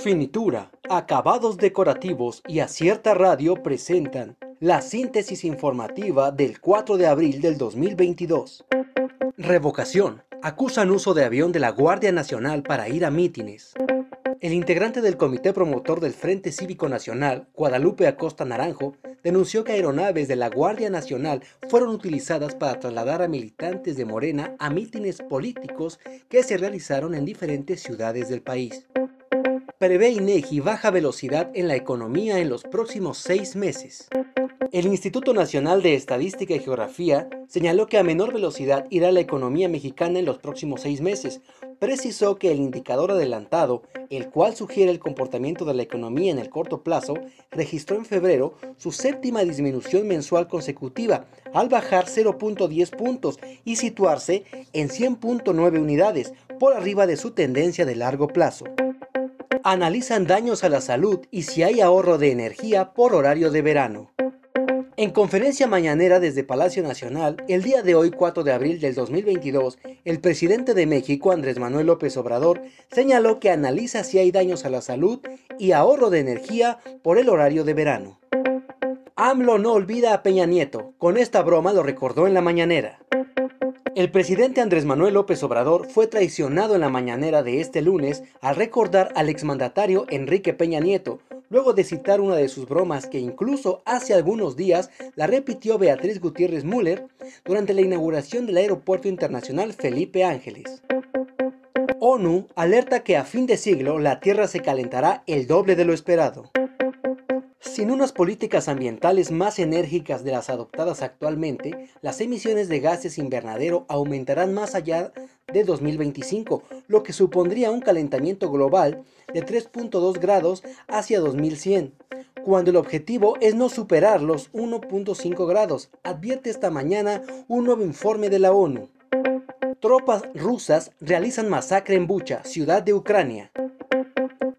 Finitura, acabados decorativos y Acierta Radio presentan la síntesis informativa del 4 de abril del 2022. Revocación. Acusan uso de avión de la Guardia Nacional para ir a mítines. El integrante del Comité Promotor del Frente Cívico Nacional, Guadalupe Acosta Naranjo, denunció que aeronaves de la Guardia Nacional fueron utilizadas para trasladar a militantes de Morena a mítines políticos que se realizaron en diferentes ciudades del país. Prevé INEGI baja velocidad en la economía en los próximos seis meses. El Instituto Nacional de Estadística y Geografía señaló que a menor velocidad irá la economía mexicana en los próximos seis meses. Precisó que el indicador adelantado, el cual sugiere el comportamiento de la economía en el corto plazo, registró en febrero su séptima disminución mensual consecutiva, al bajar 0.10 puntos y situarse en 100.9 unidades, por arriba de su tendencia de largo plazo. Analizan daños a la salud y si hay ahorro de energía por horario de verano. En conferencia mañanera desde Palacio Nacional, el día de hoy 4 de abril del 2022, el presidente de México, Andrés Manuel López Obrador, señaló que analiza si hay daños a la salud y ahorro de energía por el horario de verano. AMLO no olvida a Peña Nieto, con esta broma lo recordó en la mañanera. El presidente Andrés Manuel López Obrador fue traicionado en la mañanera de este lunes al recordar al exmandatario Enrique Peña Nieto, luego de citar una de sus bromas que incluso hace algunos días la repitió Beatriz Gutiérrez Müller durante la inauguración del Aeropuerto Internacional Felipe Ángeles. ONU alerta que a fin de siglo la Tierra se calentará el doble de lo esperado. Sin unas políticas ambientales más enérgicas de las adoptadas actualmente, las emisiones de gases invernadero aumentarán más allá de 2025, lo que supondría un calentamiento global de 3.2 grados hacia 2100, cuando el objetivo es no superar los 1.5 grados, advierte esta mañana un nuevo informe de la ONU. Tropas rusas realizan masacre en Bucha, ciudad de Ucrania.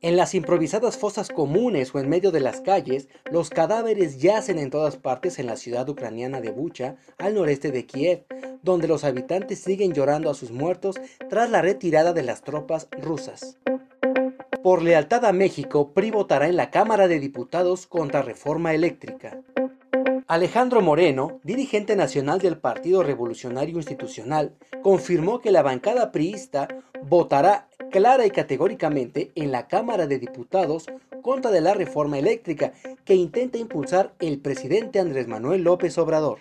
En las improvisadas fosas comunes o en medio de las calles, los cadáveres yacen en todas partes en la ciudad ucraniana de Bucha, al noreste de Kiev, donde los habitantes siguen llorando a sus muertos tras la retirada de las tropas rusas. Por lealtad a México, PRI votará en la Cámara de Diputados contra reforma eléctrica. Alejandro Moreno, dirigente nacional del Partido Revolucionario Institucional, confirmó que la bancada priista votará clara y categóricamente en la Cámara de Diputados contra de la reforma eléctrica que intenta impulsar el presidente Andrés Manuel López Obrador.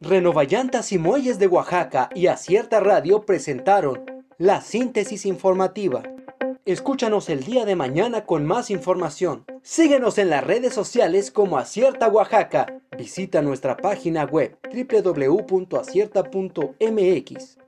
Renovallantas y Muelles de Oaxaca y Acierta Radio presentaron la síntesis informativa. Escúchanos el día de mañana con más información. Síguenos en las redes sociales como Acierta Oaxaca. Visita nuestra página web www.acierta.mx.